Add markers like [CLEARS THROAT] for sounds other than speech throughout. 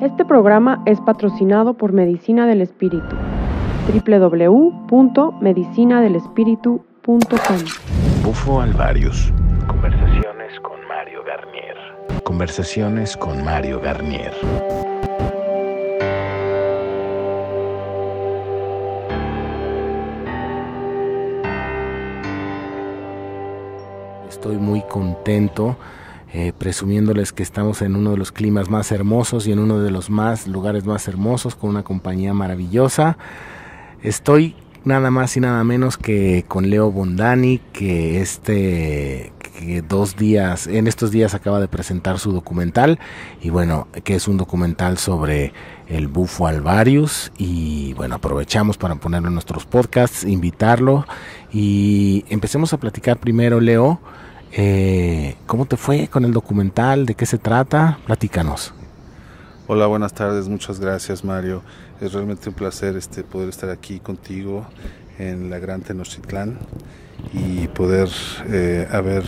Este programa es patrocinado por Medicina del Espíritu. www.medicinadelespíritu.com Bufo Alvarius. Conversaciones con Mario Garnier. Conversaciones con Mario Garnier. Estoy muy contento eh, presumiéndoles que estamos en uno de los climas más hermosos y en uno de los más lugares más hermosos con una compañía maravillosa. Estoy nada más y nada menos que con Leo Bondani, que este dos días, en estos días acaba de presentar su documental y bueno, que es un documental sobre el bufo alvarius y bueno, aprovechamos para ponerlo en nuestros podcasts, invitarlo y empecemos a platicar primero, Leo, eh, ¿Cómo te fue con el documental? ¿De qué se trata? Platícanos. Hola, buenas tardes, muchas gracias Mario. Es realmente un placer este, poder estar aquí contigo en la Gran Tenochtitlán y poder eh, haber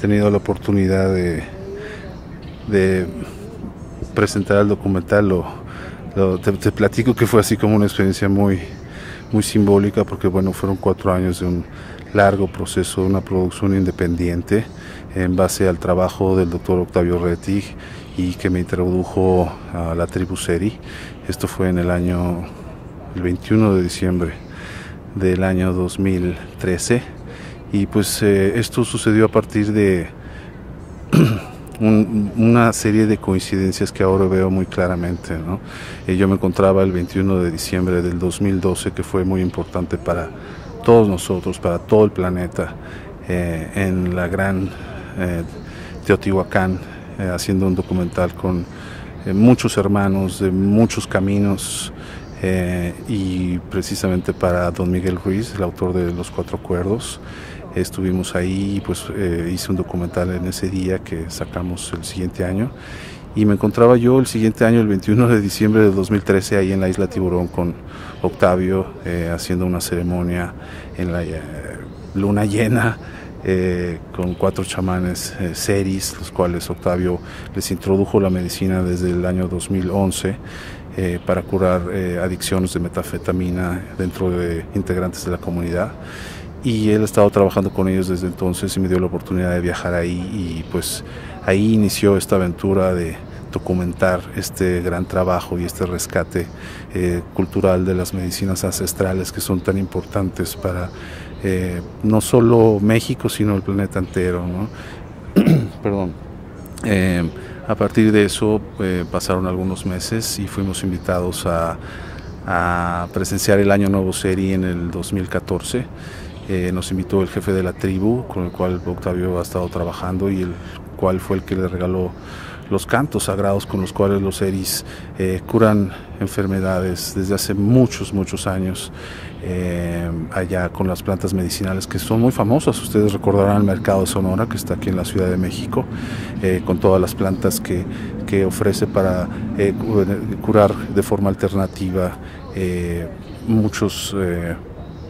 tenido la oportunidad de, presentar el documental. Te, te, platico que fue así como una experiencia muy, muy simbólica porque bueno, fueron cuatro años de un largo proceso una producción independiente en base al trabajo del doctor Octavio Rettig y que me introdujo a la tribu Seri. Esto fue en el año, el 21 de diciembre del año 2013 y pues eh, esto sucedió a partir de [CLEARS THROAT] un, una serie de coincidencias que ahora veo muy claramente. ¿no? Eh, yo me encontraba el 21 de diciembre del 2012 que fue muy importante para todos nosotros, para todo el planeta, eh, en la gran eh, Teotihuacán, eh, haciendo un documental con muchos hermanos de muchos caminos. y precisamente para don Miguel Ruiz, el autor de Los Cuatro Cuerdos, estuvimos ahí y pues hice un documental en ese día que sacamos el siguiente año y me encontraba yo el siguiente año, el 21 de diciembre de 2013, ahí en la isla Tiburón con Octavio, eh, haciendo una ceremonia en la eh, luna llena. Eh, con cuatro chamanes seris, los cuales Octavio les introdujo la medicina desde el año 2011 para curar adicciones de metafetamina dentro de integrantes de la comunidad y él ha estado trabajando con ellos desde entonces y me dio la oportunidad de viajar ahí y pues ahí inició esta aventura de documentar este gran trabajo y este rescate eh, cultural de las medicinas ancestrales que son tan importantes para eh, no solo México sino el planeta entero. [CLEARS THROAT] Perdón. Eh, a partir de eso pasaron algunos meses y fuimos invitados a, presenciar el Año Nuevo Seri en el 2014 eh, nos invitó el jefe de la tribu, con el cual Octavio ha estado trabajando y el cual fue el que le regaló los cantos sagrados con los cuales los eris eh, curan enfermedades desde hace muchos, muchos años. Eh, allá con las plantas medicinales que son muy famosas. Ustedes recordarán el mercado de Sonora que está aquí en la Ciudad de México, con todas las plantas que, que ofrece para curar de forma alternativa muchos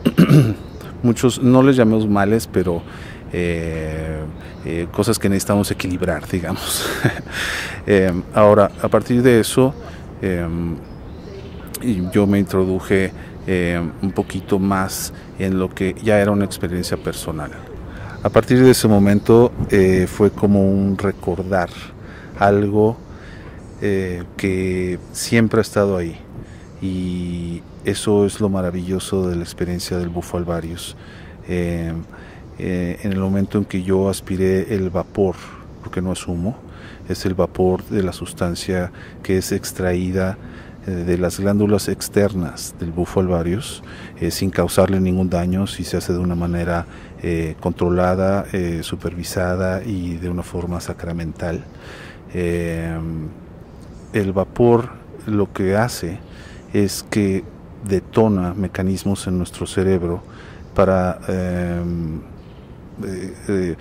[CLEARS THROAT] muchos, no les llamemos males, pero eh, eh, cosas que necesitamos equilibrar, digamos. [LAUGHS] Eh, ahora, a partir de eso, yo me introduje un poquito más en lo que ya era una experiencia personal. A partir de ese momento fue como un recordar algo que siempre ha estado ahí y eso es lo maravilloso de la experiencia del bufo alvarius. Eh, eh, en el momento en que yo aspiré el vapor, porque no es humo, es el vapor de la sustancia que es extraída eh, de las glándulas externas del bufo alvarius sin causarle ningún daño si se hace de una manera controlada, supervisada y de una forma sacramental. el vapor lo que hace es que detona mecanismos en nuestro cerebro para eh, eh,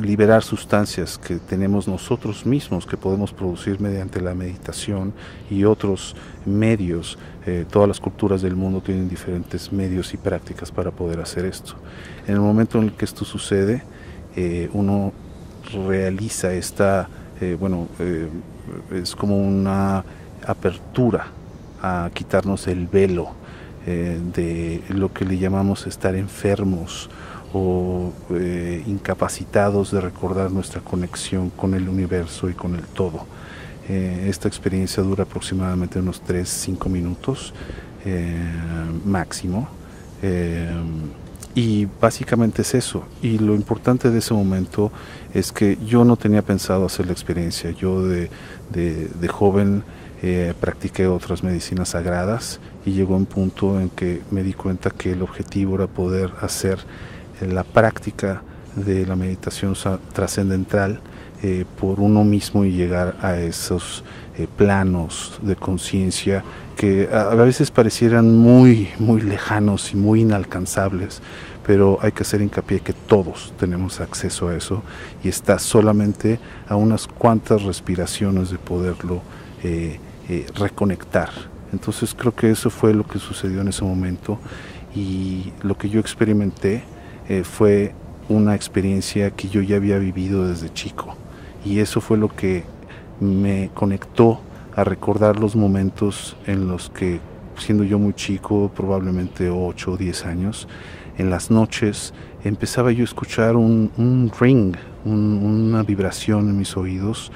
liberar sustancias que tenemos nosotros mismos, que podemos producir mediante la meditación y otros medios. Eh, todas las culturas del mundo tienen diferentes medios y prácticas para poder hacer esto. En el momento en el que esto sucede, uno realiza esta, bueno, es como una apertura a quitarnos el velo de lo que le llamamos estar enfermos o eh, incapacitados de recordar nuestra conexión con el universo y con el todo. Eh, esta experiencia dura aproximadamente unos 3-5 minutos máximo. y básicamente es eso. Y lo importante de ese momento es que yo no tenía pensado hacer la experiencia. Yo de, de joven eh, practiqué otras medicinas sagradas y llegó un punto en que me di cuenta que el objetivo era poder hacer eh, la práctica de la meditación trascendental eh, por uno mismo y llegar a esos planos de conciencia que a, veces parecieran muy, muy lejanos y muy inalcanzables, pero hay que hacer hincapié que todos tenemos acceso a eso y está solamente a unas cuantas respiraciones de poderlo eh, eh, reconectar. Entonces creo que eso fue lo que sucedió en ese momento y lo que yo experimenté eh, fue una experiencia que yo ya había vivido desde chico. Y eso fue lo que me conectó a recordar los momentos en los que siendo yo muy chico, probablemente 8 o 10 años, en las noches empezaba yo a escuchar un, ring, una vibración en mis oídos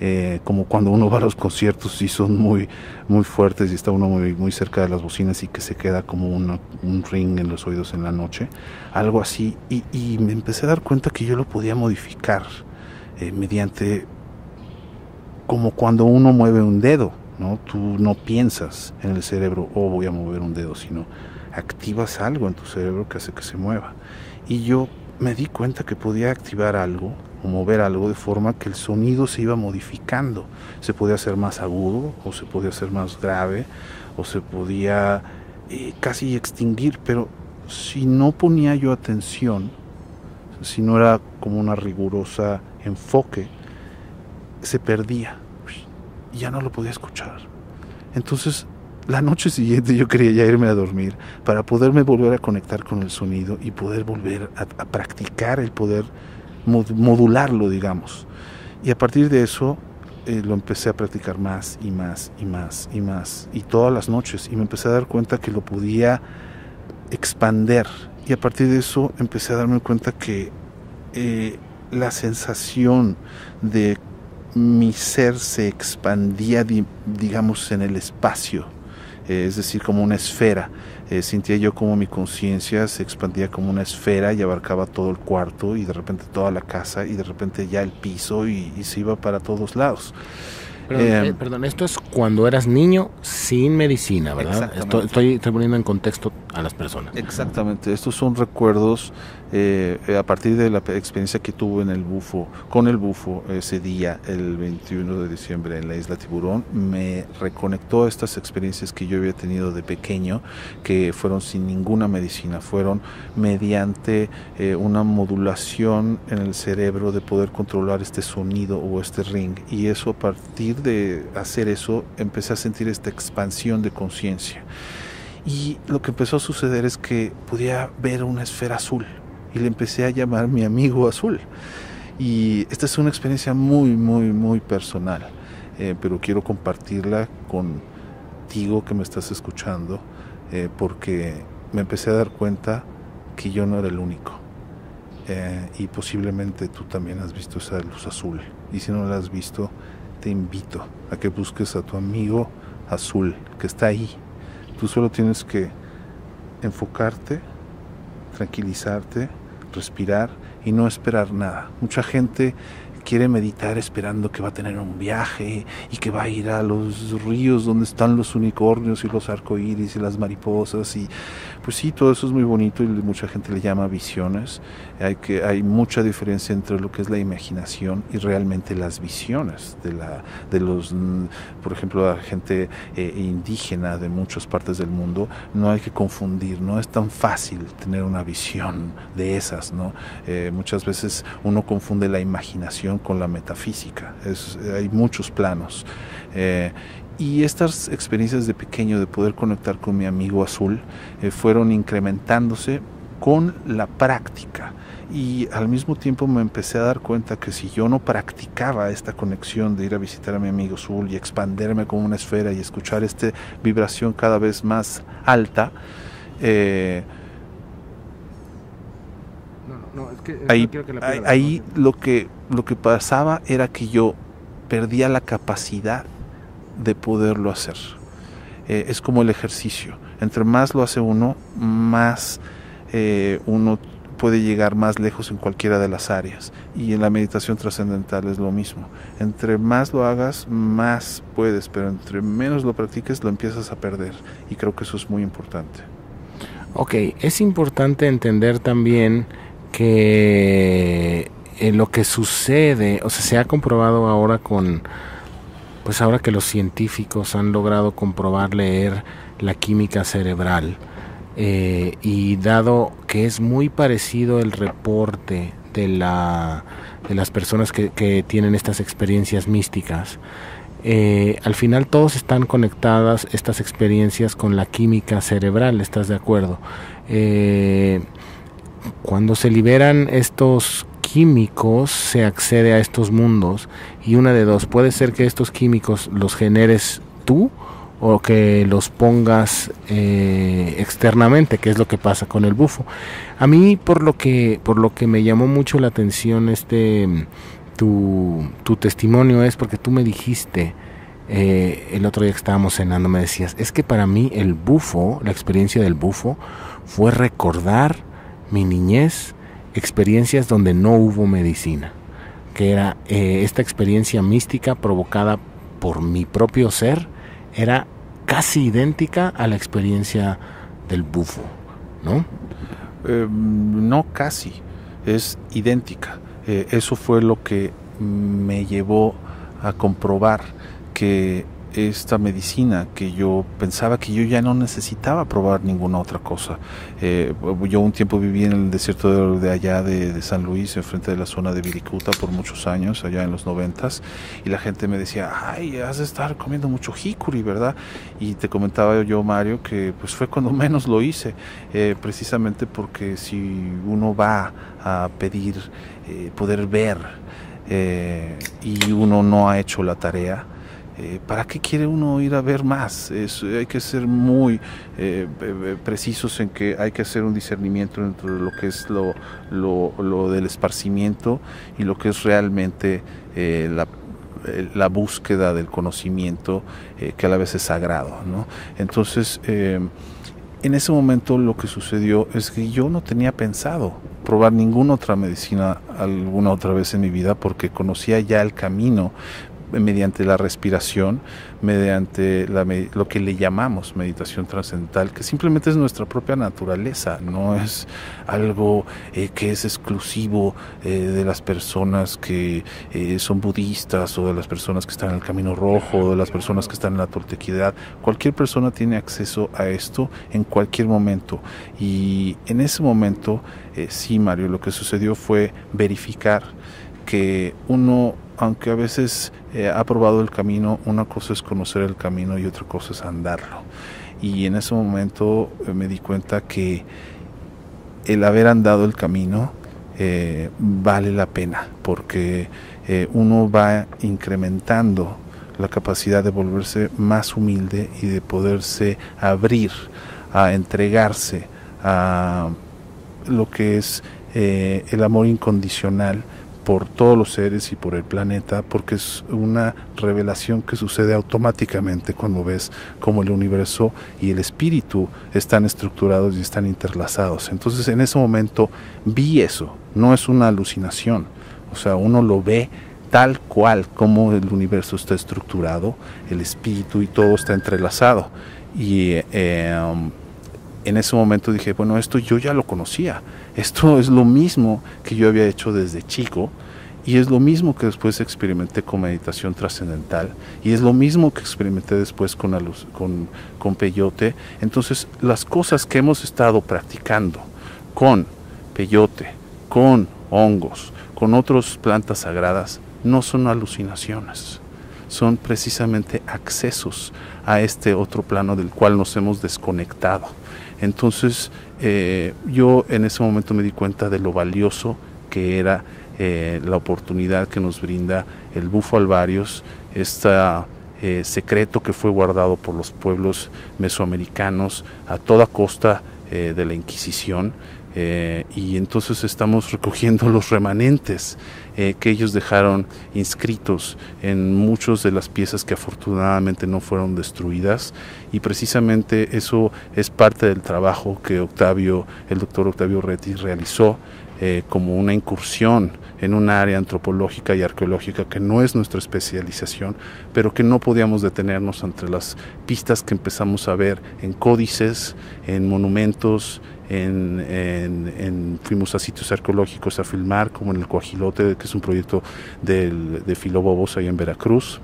eh, como cuando uno va a los conciertos y son muy, muy fuertes y está uno muy, muy cerca de las bocinas y que se queda como un ring en los oídos en la noche, algo así, y, me empecé a dar cuenta que yo lo podía modificar eh, mediante como cuando uno mueve un dedo, ¿no? Tú no piensas en el cerebro, oh voy a mover un dedo, sino activas algo en tu cerebro que hace que se mueva. Y yo me di cuenta que podía activar algo o mover algo de forma que el sonido se iba modificando. Se podía hacer más agudo o se podía hacer más grave o se podía eh, casi extinguir, pero si no ponía yo atención, si no era como una rigurosa enfoque, se perdía y ya no lo podía escuchar. Entonces, la noche siguiente yo quería ya irme a dormir para poderme volver a conectar con el sonido y poder volver a, a practicar el poder modularlo, digamos. Y a partir de eso eh, lo empecé a practicar más y más y más y más. Y todas las noches. Y me empecé a dar cuenta que lo podía expander. Y a partir de eso empecé a darme cuenta que eh, la sensación de mi ser se expandía, digamos, en el espacio. Eh, es decir, como una esfera eh, sentía yo como mi conciencia se expandía como una esfera y abarcaba todo el cuarto y de repente toda la casa y de repente ya el piso y, se iba para todos lados. Perdón, eh, perdón, esto es cuando eras niño sin medicina, ¿verdad? estoy, estoy poniendo en contexto a las personas. Exactamente, estos son recuerdos eh, a partir de la experiencia que tuve en el bufo, con el bufo ese día, el 21 de diciembre en la isla Tiburón, me reconectó a estas experiencias que yo había tenido de pequeño, que fueron sin ninguna medicina, fueron mediante eh, una modulación en el cerebro de poder controlar este sonido o este ring. Y eso a partir de hacer eso, empecé a sentir esta expansión de conciencia. Y lo que empezó a suceder es que podía ver una esfera azul y le empecé a llamar mi amigo azul. Y esta es una experiencia muy, muy, muy personal, eh, pero quiero compartirla contigo que me estás escuchando, eh, porque me empecé a dar cuenta que yo no era el único. Eh, y posiblemente tú también has visto esa luz azul. Y si no la has visto, te invito a que busques a tu amigo azul que está ahí Tú solo tienes que enfocarte, tranquilizarte, respirar y no esperar nada. Mucha gente quiere meditar esperando que va a tener un viaje y que va a ir a los ríos donde están los unicornios y los arcoíris y las mariposas y pues sí, todo eso es muy bonito y mucha gente le llama visiones. Hay, que, hay mucha diferencia entre lo que es la imaginación y realmente las visiones de, la, de los, por ejemplo, la gente eh, indígena de muchas partes del mundo. No hay que confundir, no es tan fácil tener una visión de esas, ¿no? Eh, muchas veces uno confunde la imaginación con la metafísica. Es, hay muchos planos. Eh, y estas experiencias de pequeño de poder conectar con mi amigo azul eh, fueron incrementándose con la práctica. Y al mismo tiempo me empecé a dar cuenta que si yo no practicaba esta conexión de ir a visitar a mi amigo Zul y expanderme como una esfera y escuchar esta vibración cada vez más alta, eh, ahí, ahí lo, que, lo que pasaba era que yo perdía la capacidad de poderlo hacer. Eh, es como el ejercicio. Entre más lo hace uno, más eh, uno puede llegar más lejos en cualquiera de las áreas. Y en la meditación trascendental es lo mismo. Entre más lo hagas, más puedes, pero entre menos lo practiques, lo empiezas a perder. Y creo que eso es muy importante. Ok, es importante entender también que eh, lo que sucede, o sea, se ha comprobado ahora con, pues ahora que los científicos han logrado comprobar leer la química cerebral, eh, y dado que es muy parecido el reporte de, la, de las personas que, tienen estas experiencias místicas, eh, al final todos están conectadas estas experiencias con la química cerebral, ¿estás de acuerdo? Eh, cuando se liberan estos químicos se accede a estos mundos y una de dos, puede ser que estos químicos los generes tú o que los pongas eh, externamente, que es lo que pasa con el bufo. A mí por lo que por lo que me llamó mucho la atención este tu, tu testimonio es porque tú me dijiste eh, el otro día que estábamos cenando me decías es que para mí el bufo, la experiencia del bufo fue recordar mi niñez, experiencias donde no hubo medicina, que era eh, esta experiencia mística provocada por mi propio ser era casi idéntica a la experiencia del bufo, ¿no? Em, no casi, es idéntica. Eh, eso fue lo que me llevó a comprobar que esta medicina que yo pensaba que yo ya no necesitaba probar ninguna otra cosa. Eh, yo un tiempo viví en el desierto de, allá de, San Luis, enfrente de la zona de Viricuta por muchos años, allá en los noventas, y la gente me decía, ay, has de estar comiendo mucho jicuri, ¿verdad? Y te comentaba yo, Mario, que pues fue cuando [LAUGHS] menos lo hice, eh, precisamente porque si uno va a pedir eh, poder ver y uno no ha hecho la tarea, eh, ¿Para qué quiere uno ir a ver más? hay que ser muy eh, precisos en que hay que hacer un discernimiento entre lo que es lo, lo, del esparcimiento y lo que es realmente eh, la, la, búsqueda del conocimiento que a la vez es sagrado. ¿no? Entonces, en ese momento lo que sucedió es que yo no tenía pensado probar ninguna otra medicina alguna otra vez en mi vida porque conocía ya el camino mediante la respiración, mediante lo que le llamamos meditación trascendental, que simplemente es nuestra propia naturaleza, no es algo eh, que es exclusivo eh, de las personas que eh, son budistas o de las personas que están en el camino rojo o de las personas que están en la tortequidad. Cualquier persona tiene acceso a esto en cualquier momento y en ese momento, sí, Mario, lo que sucedió fue verificar que uno aunque a veces eh, ha probado el camino, una cosa es conocer el camino y otra cosa es andarlo. Y en ese momento eh, me di cuenta que el haber andado el camino eh, vale la pena, porque uno va incrementando la capacidad de volverse más humilde y de poderse abrir a entregarse a lo que es el amor incondicional por todos los seres y por el planeta, porque es una revelación que sucede automáticamente cuando ves cómo el universo y el espíritu están estructurados y están interlazados. Entonces en ese momento vi eso, no es una alucinación, o sea, uno lo ve tal cual como el universo está estructurado, el espíritu y todo está entrelazado. Y eh, um, en ese momento dije, bueno, esto yo ya lo conocía, esto es lo mismo que yo había hecho desde chico y es lo mismo que después experimenté con meditación trascendental y es lo mismo que experimenté después con, peyote. Entonces las cosas que hemos estado practicando con peyote, con hongos, con otras plantas sagradas, no son alucinaciones, son precisamente accesos a este otro plano del cual nos hemos desconectado. Entonces yo en ese momento me di cuenta de lo valioso que era la oportunidad que nos brinda el bufo alvarios, esta eh, secreto que fue guardado por los pueblos mesoamericanos a toda costa eh, de la Inquisición. Eh, y entonces estamos recogiendo los remanentes que ellos dejaron inscritos en muchas de las piezas que afortunadamente no fueron destruidas. Y precisamente eso es parte del trabajo que Octavio, el doctor Octavio Reti realizó como una incursión en un área antropológica y arqueológica que no es nuestra especialización, pero que no podíamos detenernos ante las pistas que empezamos a ver en códices, en monumentos, en, fuimos a sitios arqueológicos a filmar, como en el Coajilote, que es un proyecto del, de Filobobos ahí en Veracruz,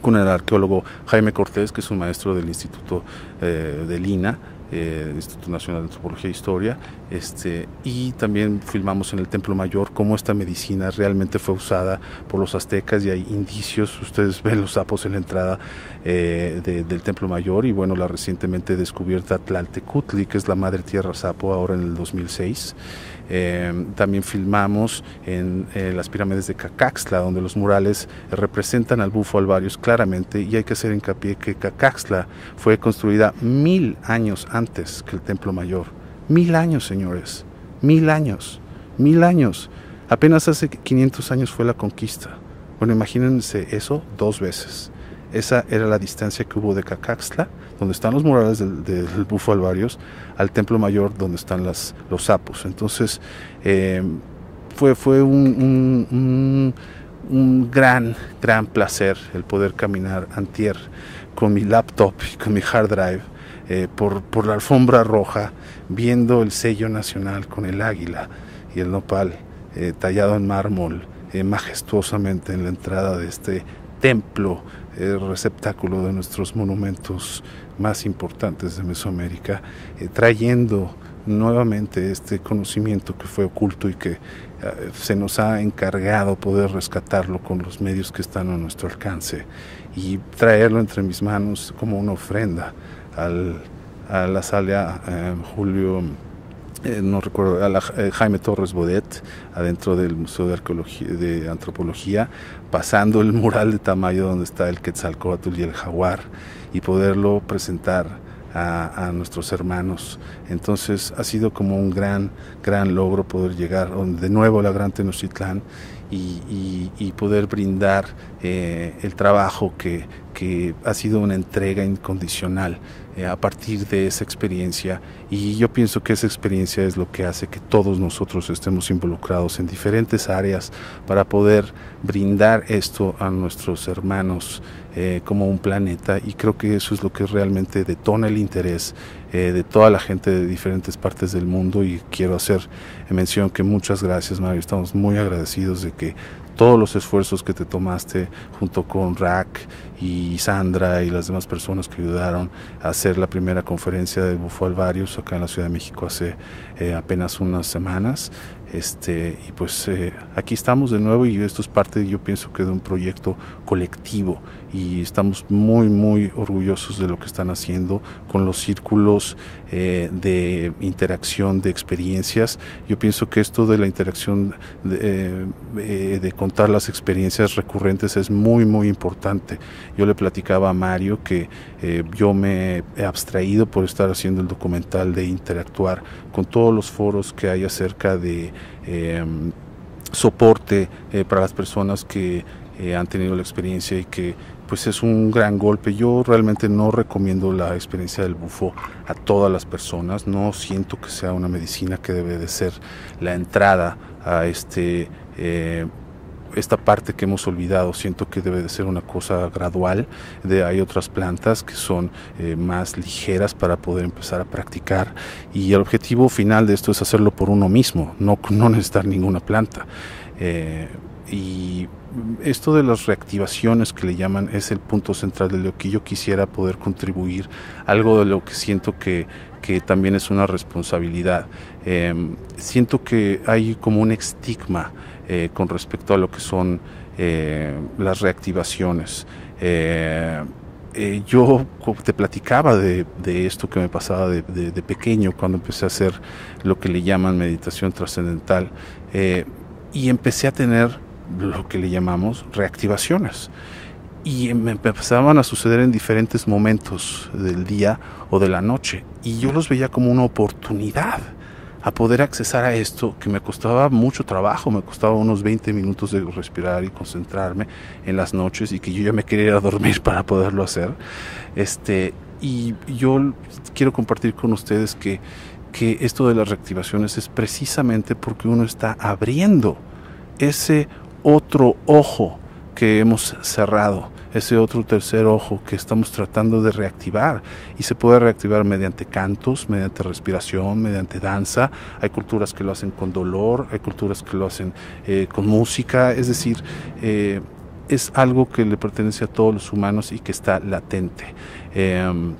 con el arqueólogo Jaime Cortés, que es un maestro del Instituto eh, de Lina, eh, Instituto Nacional de Antropología e Historia, este, y también filmamos en el Templo Mayor cómo esta medicina realmente fue usada por los aztecas y hay indicios, ustedes [LAUGHS] ven los sapos en la entrada eh, del Templo Mayor y bueno, la recientemente descubierta Tlaltecutli, que es la madre tierra sapo ahora en el 2006. Eh, también filmamos en las pirámides de Cacaxtla, donde los murales representan al bufo alvarius claramente y hay que hacer hincapié que Cacaxtla fue construida mil años antes que el Templo Mayor. Mil años, señores, mil años, mil años. Apenas hace 500 años fue la conquista. Bueno, imagínense eso dos veces. Esa era la distancia que hubo de Cacaxtla, donde están los murales del, Bufo Alvarios, al Templo Mayor, donde están los sapos. Entonces, eh, fue, fue un, un, gran, gran placer el poder caminar antier con mi laptop y con mi hard drive eh, por, por la alfombra roja, viendo el sello nacional con el águila y el nopal eh, tallado en mármol majestuosamente en la entrada de este templo el receptáculo de nuestros monumentos más importantes de Mesoamérica, eh, trayendo nuevamente este conocimiento que fue oculto y que eh, se nos ha encargado poder rescatarlo con los medios que están a nuestro alcance y traerlo entre mis manos como una ofrenda al, a la sala eh, Julio eh, no recuerdo, a eh, Jaime Torres Bodet, adentro del Museo de, Arqueología, de Antropología, pasando el mural de Tamayo donde está el Quetzalcóatl y el jaguar, y poderlo presentar a, nuestros hermanos. Entonces ha sido como un gran, gran logro poder llegar de nuevo a la Gran Tenochtitlán y, poder brindar eh, el trabajo que, que ha sido una entrega incondicional eh, a partir de esa experiencia. Y yo pienso que esa experiencia es lo que hace que todos nosotros estemos involucrados en diferentes áreas para poder brindar esto a nuestros hermanos eh, como un planeta. Y creo que eso es lo que realmente detona el interés eh, de toda la gente de diferentes partes del mundo. Y quiero hacer mención que muchas gracias Mario, estamos muy agradecidos de que todos los esfuerzos que te tomaste junto con Rack y Sandra y las demás personas que ayudaron a hacer la primera conferencia de Bufo Alvarius acá en la Ciudad de México hace eh, apenas unas semanas. Este, y pues eh, aquí estamos de nuevo y esto es parte, yo pienso que de un proyecto colectivo y estamos muy, muy orgullosos de lo que están haciendo con los círculos eh, de interacción de experiencias. Yo pienso que esto de la interacción, de, eh, de contar las experiencias recurrentes es muy, muy importante. Yo le platicaba a Mario que yo me he abstraído por estar haciendo el documental de interactuar con todos los foros que hay acerca de Em, soporte eh, para las personas que eh, han tenido la experiencia y que pues es un gran golpe. Yo realmente no recomiendo la experiencia del bufo a todas las personas. No siento que sea una medicina que debe de ser la entrada a este eh, esta parte que hemos olvidado siento que debe de ser una cosa gradual. De, hay otras plantas que son eh, más ligeras para poder empezar a practicar y el objetivo final de esto es hacerlo por uno mismo, no, no necesitar ninguna planta. Eh, y esto de las reactivaciones que le llaman es el punto central de lo que yo quisiera poder contribuir, algo de lo que siento que, que también es una responsabilidad. Em, siento que hay como un estigma eh, con respecto a lo que son eh, las reactivaciones. Eh, yo te platicaba de, esto que me pasaba de, pequeño cuando empecé a hacer lo que le llaman meditación trascendental y empecé a tener lo que le llamamos reactivaciones y me empezaban a suceder en diferentes momentos del día o de la noche y yo los veía como una oportunidad a poder accesar a esto que me costaba mucho trabajo, me costaba unos 20 minutos de respirar y concentrarme en las noches y que yo ya me quería ir a dormir [LAUGHS] para poderlo hacer. Este, y yo quiero compartir con ustedes que, que esto de las reactivaciones es precisamente porque uno está abriendo ese otro ojo que hemos cerrado ese otro tercer ojo que estamos tratando de reactivar y se puede reactivar mediante cantos, mediante respiración, mediante danza. Hay culturas que lo hacen con dolor, hay culturas que lo hacen eh, con música, es decir, eh, es algo que le pertenece a todos los humanos y que está latente. Em,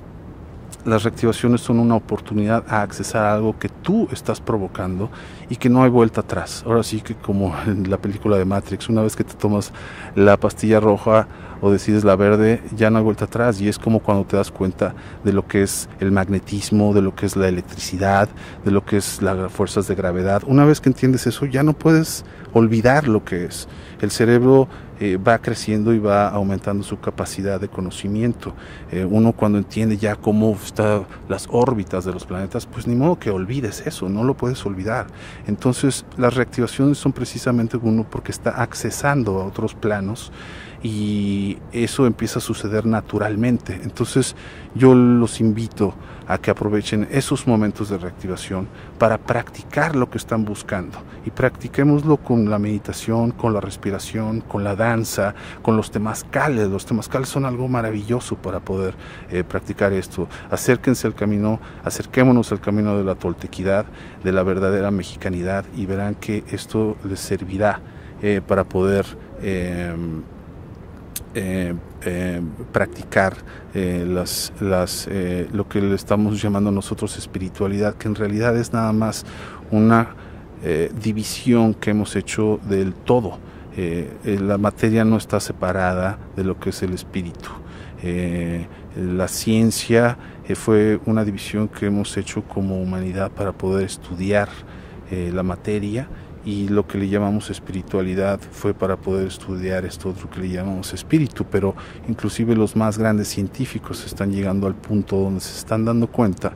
las reactivaciones son una oportunidad a accesar a algo que tú estás provocando y que no hay vuelta atrás. Ahora sí que como [LAUGHS] en la película de Matrix, una vez que te tomas la pastilla roja o decides la verde, ya no hay vuelta atrás y es como cuando te das cuenta de lo que es el magnetismo, de lo que es la electricidad, de lo que es las fuerzas de gravedad. Una vez que entiendes eso, ya no puedes olvidar lo que es. El cerebro eh, va creciendo y va aumentando su capacidad de conocimiento. Eh, uno cuando entiende ya cómo están las órbitas de los planetas, pues ni modo que olvides eso, no lo puedes olvidar. Entonces las reactivaciones son precisamente uno porque está accesando a otros planos y eso empieza a suceder naturalmente. Entonces yo los invito a que aprovechen esos momentos de reactivación para practicar lo que están buscando y practiquémoslo con la meditación, con la respiración, con la danza, con los temazcales. Los temazcales son algo maravilloso para poder eh, practicar esto. Acérquense al camino, acerquémonos al camino de la toltequidad, de la verdadera mexicanidad y verán que esto les servirá eh, para poder eh, eh, eh, practicar eh, las, las, lo que le estamos llamando nosotros espiritualidad, que en realidad es nada más una división que hemos hecho del todo. la materia no está separada de lo que es el espíritu. la ciencia fue una división que hemos hecho como humanidad para poder estudiar la materia y lo que le llamamos espiritualidad fue para poder estudiar esto otro que le llamamos espíritu, pero inclusive los más grandes científicos están llegando al punto donde se están dando cuenta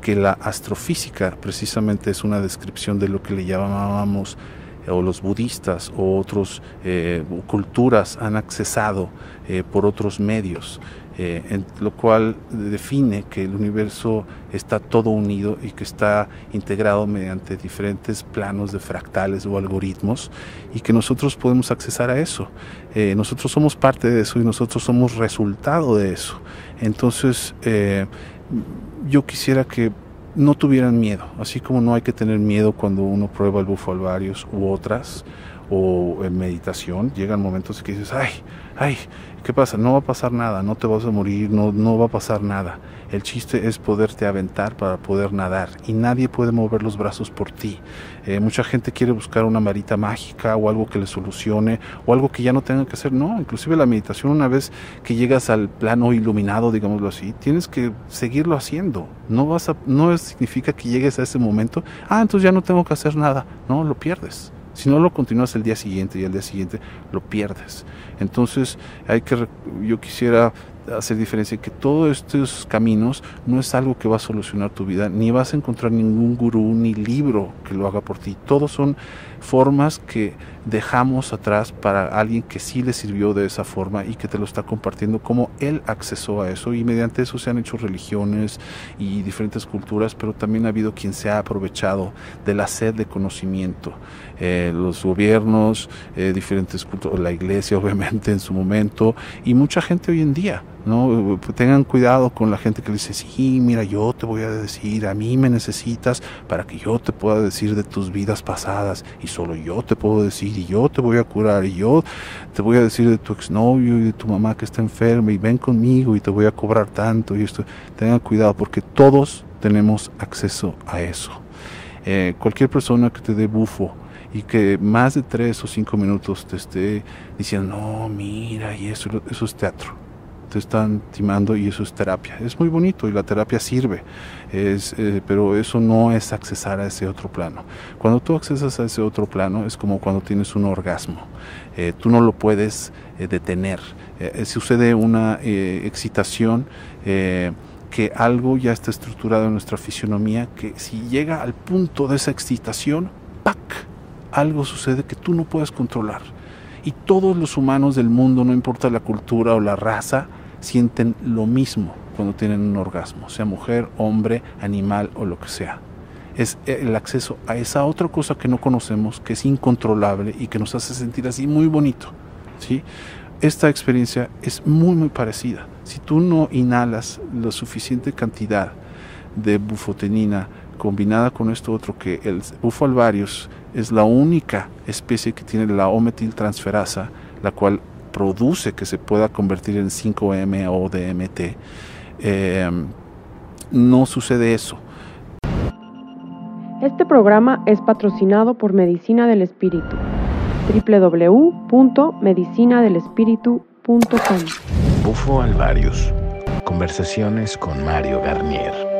que la astrofísica precisamente es una descripción de lo que le llamábamos o los budistas o otras eh, culturas han accesado eh, por otros medios. Eh, en lo cual define que el universo está todo unido y que está integrado mediante diferentes planos de fractales o algoritmos y que nosotros podemos accesar a eso. Eh, nosotros somos parte de eso y nosotros somos resultado de eso. Entonces, eh, yo quisiera que no tuvieran miedo, así como no hay que tener miedo cuando uno prueba el bufo alvarius u otras, o en meditación, llegan momentos que dices, ay, ay, ¿qué pasa? No va a pasar nada, no te vas a morir, no, no va a pasar nada. El chiste es poderte aventar para poder nadar y nadie puede mover los brazos por ti. Eh, mucha gente quiere buscar una marita mágica o algo que le solucione o algo que ya no tenga que hacer. No, inclusive la meditación una vez que llegas al plano iluminado, digámoslo así, tienes que seguirlo haciendo. No, vas a, no significa que llegues a ese momento, ah, entonces ya no tengo que hacer nada. No, lo pierdes. Si no lo continúas el día siguiente y el día siguiente, lo pierdes. Entonces, hay que, yo quisiera hacer diferencia que todos estos caminos no es algo que va a solucionar tu vida, ni vas a encontrar ningún gurú ni libro que lo haga por ti. Todos son formas que dejamos atrás para alguien que sí le sirvió de esa forma y que te lo está compartiendo como él accesó a eso y mediante eso se han hecho religiones y diferentes culturas, pero también ha habido quien se ha aprovechado de la sed de conocimiento. Eh, los gobiernos, eh, diferentes culturas, la iglesia [LAUGHS] obviamente en su momento y mucha gente hoy en día. ¿No? Tengan cuidado con la gente que dice, sí, mira, yo te voy a decir, a mí me necesitas para que yo te pueda decir de tus vidas pasadas y solo yo te puedo decir y yo te voy a curar y yo te voy a decir de tu exnovio y de tu mamá que está enferma y ven conmigo y te voy a cobrar tanto y esto. Tengan cuidado porque todos tenemos acceso a eso. Eh, cualquier persona que te dé bufo, y que más de tres o cinco minutos te esté diciendo, no, mira, y eso, eso es teatro te están timando y eso es terapia. Es muy bonito y la terapia sirve, es, eh, pero eso no es accesar a ese otro plano. Cuando tú accesas a ese otro plano es como cuando tienes un orgasmo. Eh, tú no lo puedes eh, detener. sucede una excitación que algo ya está estructurado en nuestra fisionomía, que si llega al punto de esa excitación, ¡pac! Algo sucede que tú no puedes controlar. Y todos los humanos del mundo, no importa la cultura o la raza, sienten lo mismo cuando tienen un orgasmo, sea mujer, hombre, animal o lo que sea. Es el acceso a esa otra cosa que no conocemos, que es incontrolable y que nos hace sentir así muy bonito. ¿sí? esta experiencia es muy muy parecida. Si tú no inhalas la suficiente cantidad de bufotenina combinada con esto otro que el bufo alvarius es la única especie que tiene la ometiltransferasa, la cual produce que se pueda convertir en 5M o DMT, eh, no sucede eso. Este programa es patrocinado por Medicina del Espíritu www.medicinadelespiritu.com. Bufo Alvarius. Conversaciones con Mario Garnier.